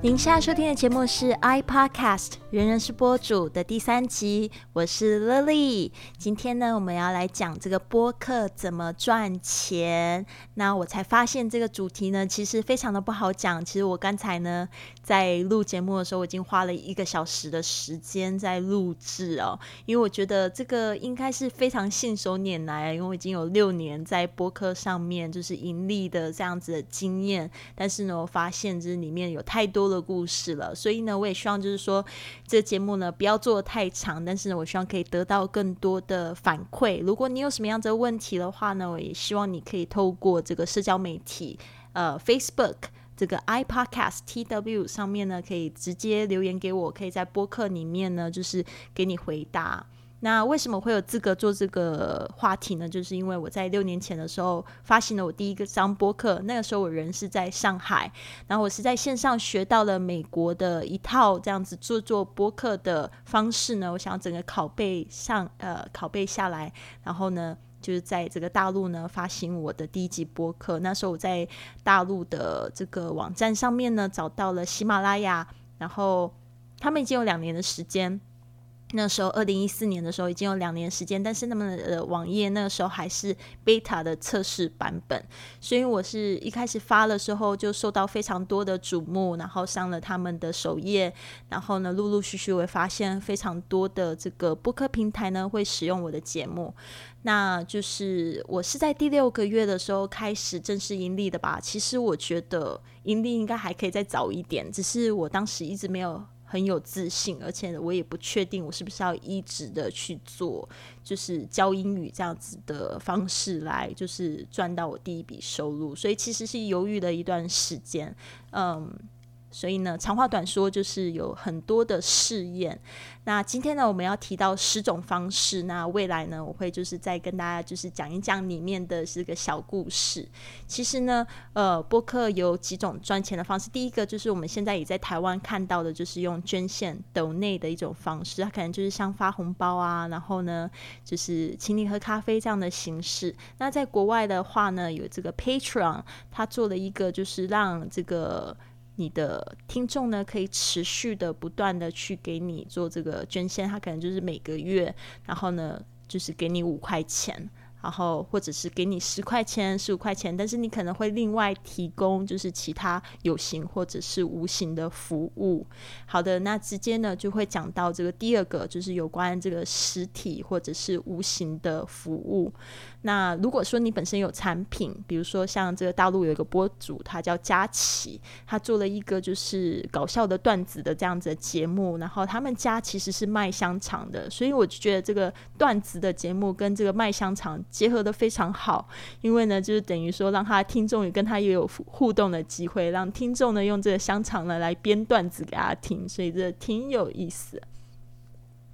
您现在收听的节目是 iPodcast，人人是播主的第三集，我是 Lily。今天呢，我们要来讲这个播客怎么赚钱。那我才发现这个主题呢，其实非常的不好讲。其实我刚才呢，在录节目的时候，我已经花了一个小时的时间在录制哦，因为我觉得这个应该是非常信手拈来，因为我已经有六年在播客上面就是盈利的这样子的经验。但是呢，我发现这里面有太多。的故事了，所以呢，我也希望就是说，这节目呢不要做的太长，但是呢，我希望可以得到更多的反馈。如果你有什么样的问题的话呢，我也希望你可以透过这个社交媒体，呃，Facebook 这个 iPodcast TW 上面呢，可以直接留言给我，可以在播客里面呢，就是给你回答。那为什么会有资格做这个话题呢？就是因为我在六年前的时候发行了我第一个张播客，那个时候我人是在上海，然后我是在线上学到了美国的一套这样子做做播客的方式呢。我想要整个拷贝上呃拷贝下来，然后呢就是在这个大陆呢发行我的第一集播客。那时候我在大陆的这个网站上面呢找到了喜马拉雅，然后他们已经有两年的时间。那时候，二零一四年的时候已经有两年时间，但是他们的网页那个时候还是 beta 的测试版本，所以我是一开始发的时候就受到非常多的瞩目，然后上了他们的首页，然后呢，陆陆续续会发现非常多的这个播客平台呢会使用我的节目，那就是我是在第六个月的时候开始正式盈利的吧。其实我觉得盈利应该还可以再早一点，只是我当时一直没有。很有自信，而且我也不确定我是不是要一直的去做，就是教英语这样子的方式来，就是赚到我第一笔收入，所以其实是犹豫了一段时间，嗯。所以呢，长话短说，就是有很多的试验。那今天呢，我们要提到十种方式。那未来呢，我会就是再跟大家就是讲一讲里面的这个小故事。其实呢，呃，播客有几种赚钱的方式。第一个就是我们现在也在台湾看到的，就是用捐献、抖内的一种方式。它可能就是像发红包啊，然后呢，就是请你喝咖啡这样的形式。那在国外的话呢，有这个 Patron，它做了一个就是让这个。你的听众呢，可以持续的、不断的去给你做这个捐献，他可能就是每个月，然后呢，就是给你五块钱。然后或者是给你十块钱、十五块钱，但是你可能会另外提供就是其他有形或者是无形的服务。好的，那直接呢就会讲到这个第二个，就是有关这个实体或者是无形的服务。那如果说你本身有产品，比如说像这个大陆有一个博主，他叫佳琪，他做了一个就是搞笑的段子的这样子的节目，然后他们家其实是卖香肠的，所以我就觉得这个段子的节目跟这个卖香肠。结合的非常好，因为呢，就是等于说让他听众也跟他也有互动的机会，让听众呢用这个香肠呢来编段子给他听，所以这挺有意思。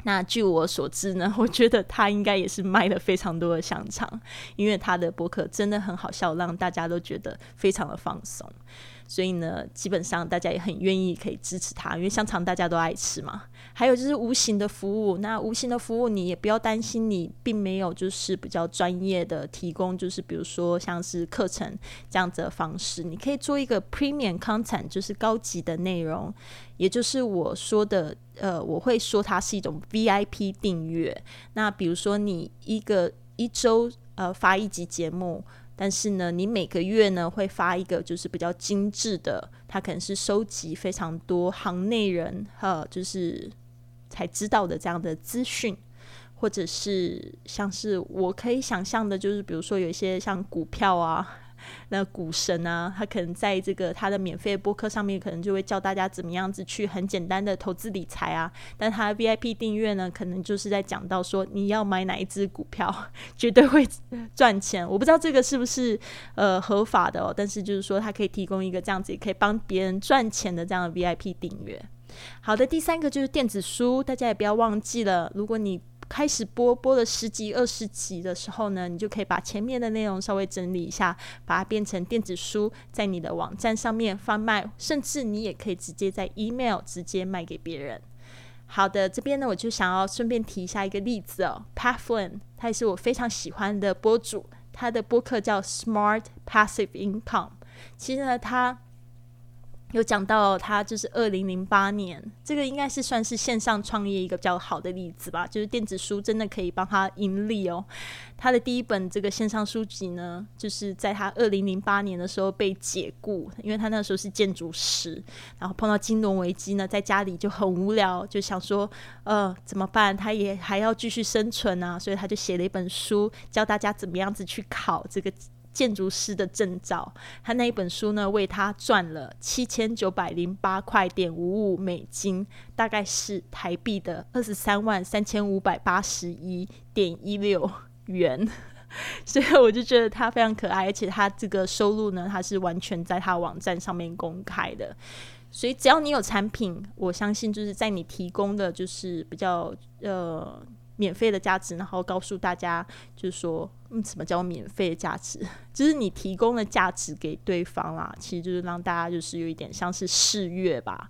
那据我所知呢，我觉得他应该也是卖了非常多的香肠，因为他的博客真的很好笑，让大家都觉得非常的放松。所以呢，基本上大家也很愿意可以支持他，因为香肠大家都爱吃嘛。还有就是无形的服务，那无形的服务你也不要担心，你并没有就是比较专业的提供，就是比如说像是课程这样子的方式，你可以做一个 premium content，就是高级的内容，也就是我说的，呃，我会说它是一种 VIP 订阅。那比如说你一个一周呃发一集节目。但是呢，你每个月呢会发一个就是比较精致的，它可能是收集非常多行内人哈，就是才知道的这样的资讯，或者是像是我可以想象的，就是比如说有一些像股票啊。那股神啊，他可能在这个他的免费播客上面，可能就会教大家怎么样子去很简单的投资理财啊。但他的 VIP 订阅呢，可能就是在讲到说你要买哪一只股票，绝对会赚钱。我不知道这个是不是呃合法的哦，但是就是说他可以提供一个这样子，也可以帮别人赚钱的这样的 VIP 订阅。好的，第三个就是电子书，大家也不要忘记了，如果你开始播播了十集、二十集的时候呢，你就可以把前面的内容稍微整理一下，把它变成电子书，在你的网站上面贩卖，甚至你也可以直接在 email 直接卖给别人。好的，这边呢，我就想要顺便提一下一个例子哦，Pat Flynn，他也是我非常喜欢的播主，他的播客叫 Smart Passive Income。其实呢，他有讲到他就是二零零八年，这个应该是算是线上创业一个比较好的例子吧，就是电子书真的可以帮他盈利哦。他的第一本这个线上书籍呢，就是在他二零零八年的时候被解雇，因为他那时候是建筑师，然后碰到金融危机呢，在家里就很无聊，就想说呃怎么办？他也还要继续生存啊，所以他就写了一本书，教大家怎么样子去考这个。建筑师的证照，他那一本书呢，为他赚了七千九百零八块点五五美金，大概是台币的二十三万三千五百八十一点一六元。所以我就觉得他非常可爱，而且他这个收入呢，他是完全在他网站上面公开的。所以只要你有产品，我相信就是在你提供的就是比较呃。免费的价值，然后告诉大家，就是说，嗯，什么叫免费的价值？就是你提供的价值给对方啦，其实就是让大家就是有一点像是试阅吧，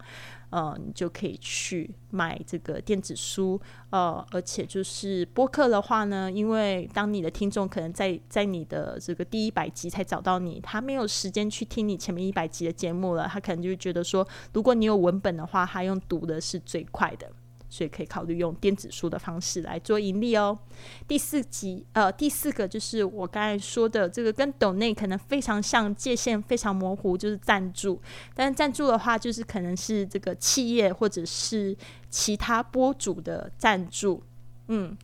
呃，你就可以去买这个电子书，呃，而且就是播客的话呢，因为当你的听众可能在在你的这个第一百集才找到你，他没有时间去听你前面一百集的节目了，他可能就觉得说，如果你有文本的话，他用读的是最快的。所以可以考虑用电子书的方式来做盈利哦。第四集，呃，第四个就是我刚才说的这个跟抖内可能非常像，界限非常模糊，就是赞助。但赞助的话，就是可能是这个企业或者是其他播主的赞助，嗯。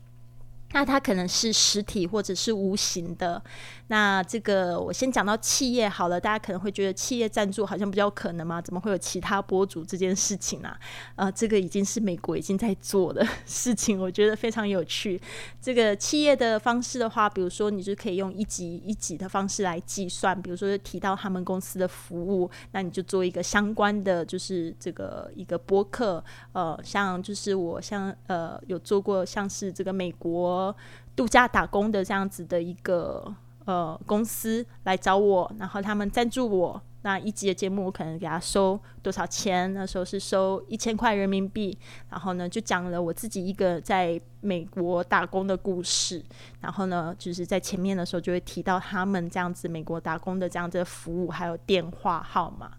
那它可能是实体或者是无形的。那这个我先讲到企业好了，大家可能会觉得企业赞助好像比较可能吗？怎么会有其他博主这件事情呢？呃，这个已经是美国已经在做的事情，我觉得非常有趣。这个企业的方式的话，比如说你就可以用一级一级的方式来计算，比如说提到他们公司的服务，那你就做一个相关的，就是这个一个播客。呃，像就是我像呃有做过像是这个美国。度假打工的这样子的一个呃公司来找我，然后他们赞助我那一集的节目，我可能给他收多少钱？那时候是收一千块人民币。然后呢，就讲了我自己一个在美国打工的故事。然后呢，就是在前面的时候就会提到他们这样子美国打工的这样子的服务，还有电话号码。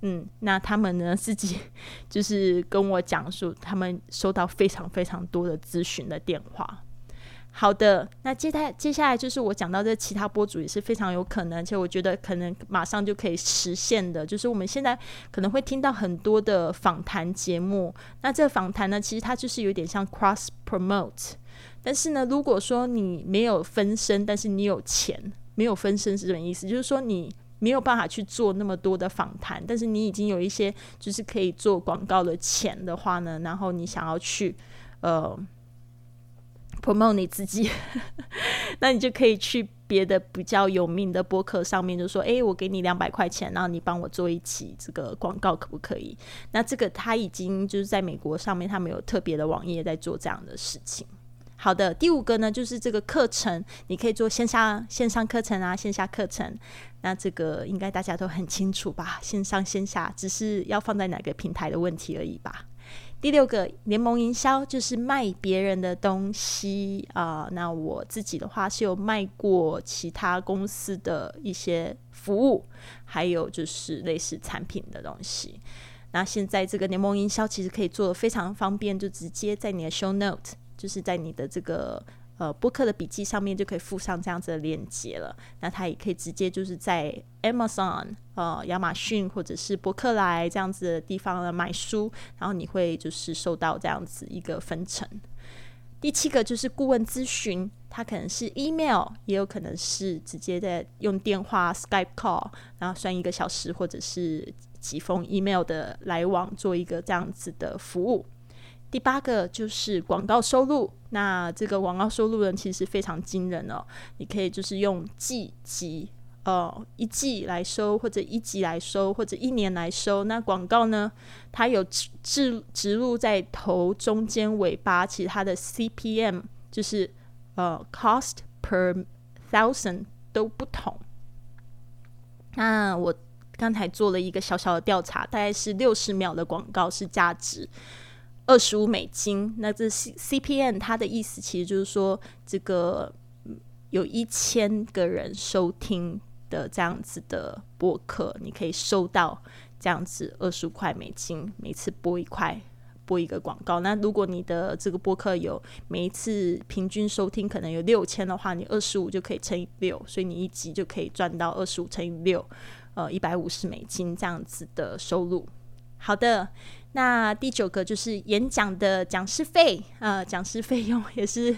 嗯，那他们呢自己就是跟我讲述，他们收到非常非常多的咨询的电话。好的，那接下接下来就是我讲到这其他播主也是非常有可能，而且我觉得可能马上就可以实现的，就是我们现在可能会听到很多的访谈节目。那这个访谈呢，其实它就是有点像 cross promote，但是呢，如果说你没有分身，但是你有钱，没有分身是什么意思？就是说你没有办法去做那么多的访谈，但是你已经有一些就是可以做广告的钱的话呢，然后你想要去呃。Promote 你自己，那你就可以去别的比较有名的播客上面，就说：“哎，我给你两百块钱，然后你帮我做一期这个广告，可不可以？”那这个他已经就是在美国上面，他们有特别的网页在做这样的事情。好的，第五个呢，就是这个课程，你可以做线下线上课程啊，线下课程。那这个应该大家都很清楚吧？线上线下只是要放在哪个平台的问题而已吧。第六个联盟营销就是卖别人的东西啊。那我自己的话是有卖过其他公司的一些服务，还有就是类似产品的东西。那现在这个联盟营销其实可以做的非常方便，就直接在你的 show note，就是在你的这个。呃，播客的笔记上面就可以附上这样子的链接了。那它也可以直接就是在 Amazon、呃亚马逊或者是博客来这样子的地方呢买书，然后你会就是收到这样子一个分成。第七个就是顾问咨询，它可能是 email，也有可能是直接在用电话 Skype call，然后算一个小时或者是几封 email 的来往，做一个这样子的服务。第八个就是广告收入，那这个广告收入呢，其实非常惊人哦。你可以就是用季集，呃，一季来收，或者一集来收，或者一年来收。那广告呢，它有植植入在头、中间、尾巴，其实它的 CPM 就是呃 cost per thousand 都不同。那我刚才做了一个小小的调查，大概是六十秒的广告是价值二十五美金。那这 C C P N 它的意思其实就是说，这个有一千个人收听的这样子的播客，你可以收到这样子二十五块美金，每次播一块。播一个广告，那如果你的这个播客有每一次平均收听可能有六千的话，你二十五就可以乘以六，所以你一集就可以赚到二十五乘以六，呃，一百五十美金这样子的收入。好的，那第九个就是演讲的讲师费，呃，讲师费用也是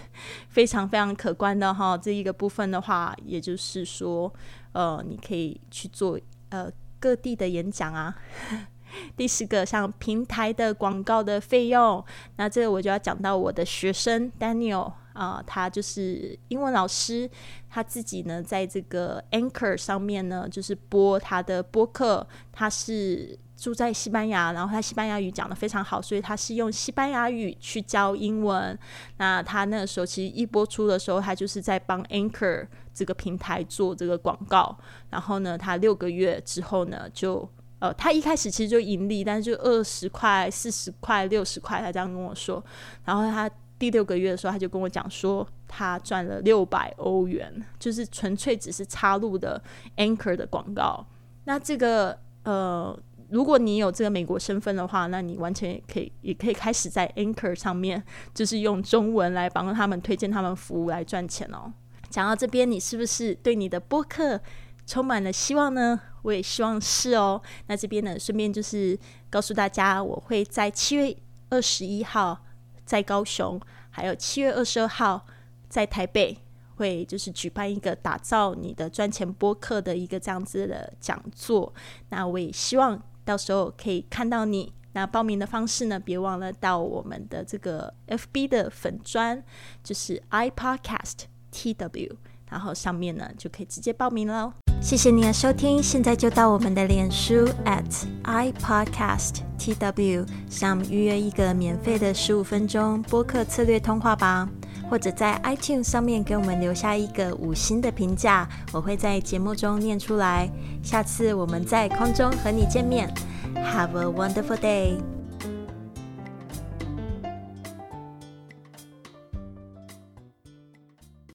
非常非常可观的哈。这一个部分的话，也就是说，呃，你可以去做呃各地的演讲啊。第十个，像平台的广告的费用，那这个我就要讲到我的学生 Daniel 啊，他就是英文老师，他自己呢在这个 Anchor 上面呢，就是播他的播客。他是住在西班牙，然后他西班牙语讲的非常好，所以他是用西班牙语去教英文。那他那个时候其实一播出的时候，他就是在帮 Anchor 这个平台做这个广告。然后呢，他六个月之后呢就。呃，他一开始其实就盈利，但是就二十块、四十块、六十块，他这样跟我说。然后他第六个月的时候，他就跟我讲说，他赚了六百欧元，就是纯粹只是插入的 Anchor 的广告。那这个呃，如果你有这个美国身份的话，那你完全也可以，也可以开始在 Anchor 上面，就是用中文来帮他们推荐他们服务来赚钱哦。讲到这边，你是不是对你的播客？充满了希望呢，我也希望是哦。那这边呢，顺便就是告诉大家，我会在七月二十一号在高雄，还有七月二十二号在台北，会就是举办一个打造你的赚钱播客的一个这样子的讲座。那我也希望到时候可以看到你。那报名的方式呢，别忘了到我们的这个 FB 的粉砖，就是 iPodcast TW，然后上面呢就可以直接报名喽。谢谢你的收听，现在就到我们的脸书 at i podcast tw 上预约一个免费的十五分钟播客策略通话吧，或者在 iTunes 上面给我们留下一个五星的评价，我会在节目中念出来。下次我们在空中和你见面，Have a wonderful day。